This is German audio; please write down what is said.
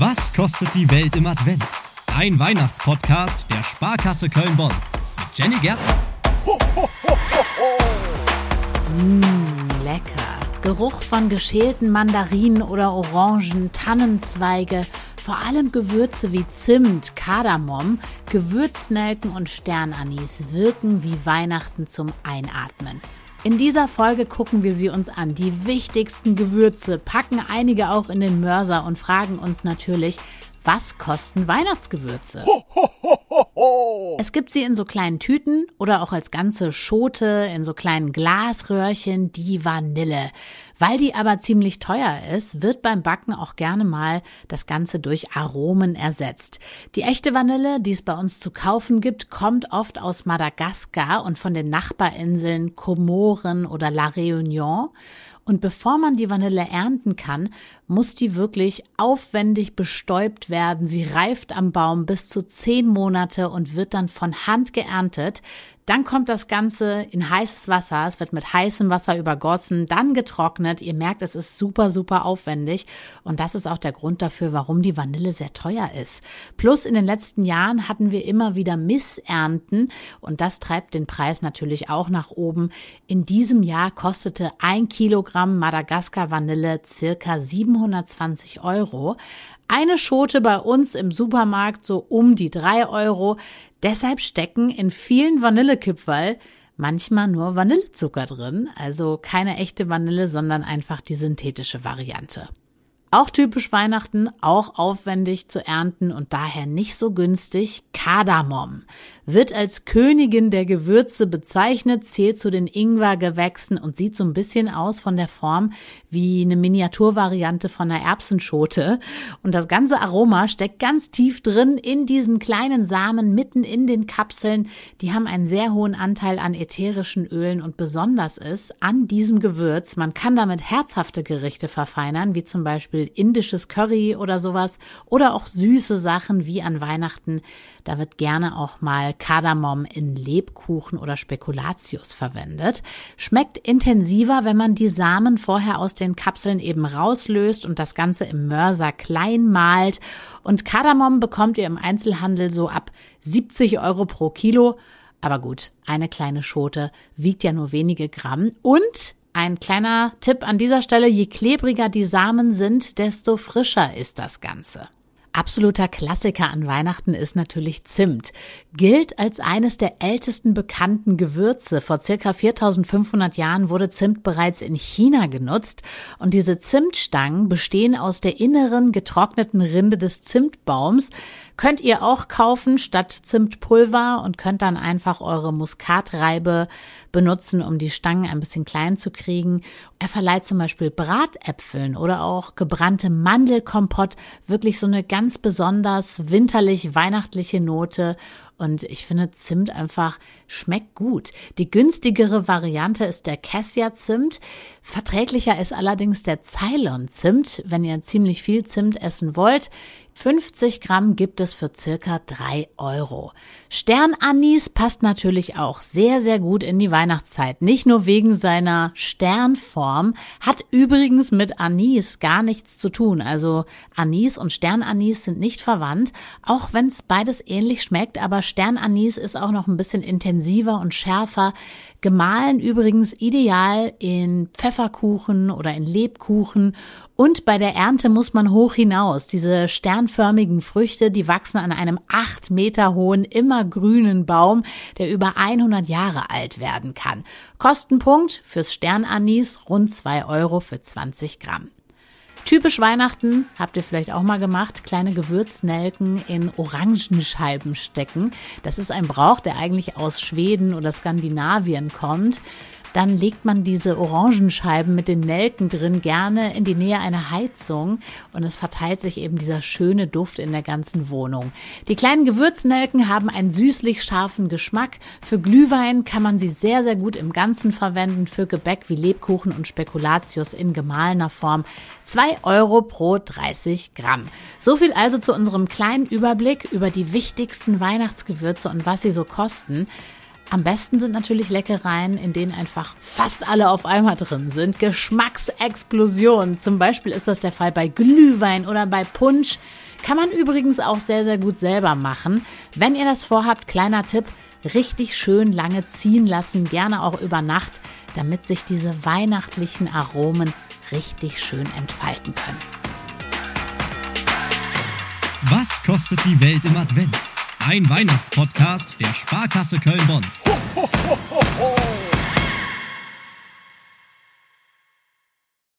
Was kostet die Welt im Advent? Ein Weihnachtspodcast der Sparkasse Köln-Bonn mit Jenny Gärtner. Mmh, lecker. Geruch von geschälten Mandarinen oder Orangen, Tannenzweige, vor allem Gewürze wie Zimt, Kardamom, Gewürznelken und Sternanis wirken wie Weihnachten zum Einatmen. In dieser Folge gucken wir sie uns an, die wichtigsten Gewürze, packen einige auch in den Mörser und fragen uns natürlich, was kosten Weihnachtsgewürze? Ho, ho, ho, es gibt sie in so kleinen Tüten oder auch als ganze Schote in so kleinen Glasröhrchen, die Vanille. Weil die aber ziemlich teuer ist, wird beim Backen auch gerne mal das Ganze durch Aromen ersetzt. Die echte Vanille, die es bei uns zu kaufen gibt, kommt oft aus Madagaskar und von den Nachbarinseln Komoren oder La Réunion. Und bevor man die Vanille ernten kann, muss die wirklich aufwendig bestäubt werden. Sie reift am Baum bis zu zehn Monate und wird dann von Hand geerntet. Dann kommt das Ganze in heißes Wasser. Es wird mit heißem Wasser übergossen, dann getrocknet. Ihr merkt, es ist super, super aufwendig. Und das ist auch der Grund dafür, warum die Vanille sehr teuer ist. Plus in den letzten Jahren hatten wir immer wieder Missernten und das treibt den Preis natürlich auch nach oben. In diesem Jahr kostete ein Kilogramm Madagaskar Vanille circa 720 Euro. Eine Schote bei uns im Supermarkt so um die drei Euro. Deshalb stecken in vielen Vanillekipferl manchmal nur Vanillezucker drin, also keine echte Vanille, sondern einfach die synthetische Variante. Auch typisch Weihnachten, auch aufwendig zu ernten und daher nicht so günstig. Kardamom wird als Königin der Gewürze bezeichnet, zählt zu den Ingwergewächsen und sieht so ein bisschen aus von der Form wie eine Miniaturvariante von einer Erbsenschote. Und das ganze Aroma steckt ganz tief drin in diesen kleinen Samen mitten in den Kapseln. Die haben einen sehr hohen Anteil an ätherischen Ölen und besonders ist an diesem Gewürz, man kann damit herzhafte Gerichte verfeinern, wie zum Beispiel Beispiel indisches Curry oder sowas oder auch süße Sachen wie an Weihnachten. Da wird gerne auch mal Kardamom in Lebkuchen oder Spekulatius verwendet. Schmeckt intensiver, wenn man die Samen vorher aus den Kapseln eben rauslöst und das Ganze im Mörser klein malt. Und Kardamom bekommt ihr im Einzelhandel so ab 70 Euro pro Kilo. Aber gut, eine kleine Schote wiegt ja nur wenige Gramm und ein kleiner Tipp an dieser Stelle, je klebriger die Samen sind, desto frischer ist das Ganze. Absoluter Klassiker an Weihnachten ist natürlich Zimt. Gilt als eines der ältesten bekannten Gewürze. Vor circa 4500 Jahren wurde Zimt bereits in China genutzt und diese Zimtstangen bestehen aus der inneren getrockneten Rinde des Zimtbaums. Könnt ihr auch kaufen statt Zimtpulver und könnt dann einfach eure Muskatreibe benutzen, um die Stangen ein bisschen klein zu kriegen. Er verleiht zum Beispiel Bratäpfeln oder auch gebrannte Mandelkompott wirklich so eine ganz besonders winterlich weihnachtliche Note und ich finde Zimt einfach schmeckt gut. Die günstigere Variante ist der Cassia Zimt. Verträglicher ist allerdings der Ceylon Zimt, wenn ihr ziemlich viel Zimt essen wollt. 50 Gramm gibt es für circa drei Euro. Sternanis passt natürlich auch sehr, sehr gut in die Weihnachtszeit. Nicht nur wegen seiner Sternform, hat übrigens mit Anis gar nichts zu tun. Also Anis und Sternanis sind nicht verwandt, auch wenn es beides ähnlich schmeckt, aber Sternanis ist auch noch ein bisschen intensiver und schärfer. Gemahlen übrigens ideal in Pfefferkuchen oder in Lebkuchen. Und bei der Ernte muss man hoch hinaus. Diese sternförmigen Früchte, die wachsen an einem acht Meter hohen, immergrünen Baum, der über 100 Jahre alt werden kann. Kostenpunkt fürs Sternanis rund zwei Euro für 20 Gramm. Typisch Weihnachten, habt ihr vielleicht auch mal gemacht, kleine Gewürznelken in Orangenscheiben stecken. Das ist ein Brauch, der eigentlich aus Schweden oder Skandinavien kommt. Dann legt man diese Orangenscheiben mit den Nelken drin gerne in die Nähe einer Heizung und es verteilt sich eben dieser schöne Duft in der ganzen Wohnung. Die kleinen Gewürznelken haben einen süßlich scharfen Geschmack. Für Glühwein kann man sie sehr, sehr gut im Ganzen verwenden. Für Gebäck wie Lebkuchen und Spekulatius in gemahlener Form. Zwei Euro pro 30 Gramm. So viel also zu unserem kleinen Überblick über die wichtigsten Weihnachtsgewürze und was sie so kosten. Am besten sind natürlich Leckereien, in denen einfach fast alle auf einmal drin sind. Geschmacksexplosion. Zum Beispiel ist das der Fall bei Glühwein oder bei Punsch. Kann man übrigens auch sehr, sehr gut selber machen. Wenn ihr das vorhabt, kleiner Tipp, richtig schön lange ziehen lassen, gerne auch über Nacht, damit sich diese weihnachtlichen Aromen richtig schön entfalten können. Was kostet die Welt im Advent? Ein Weihnachtspodcast der Sparkasse Köln-Bonn.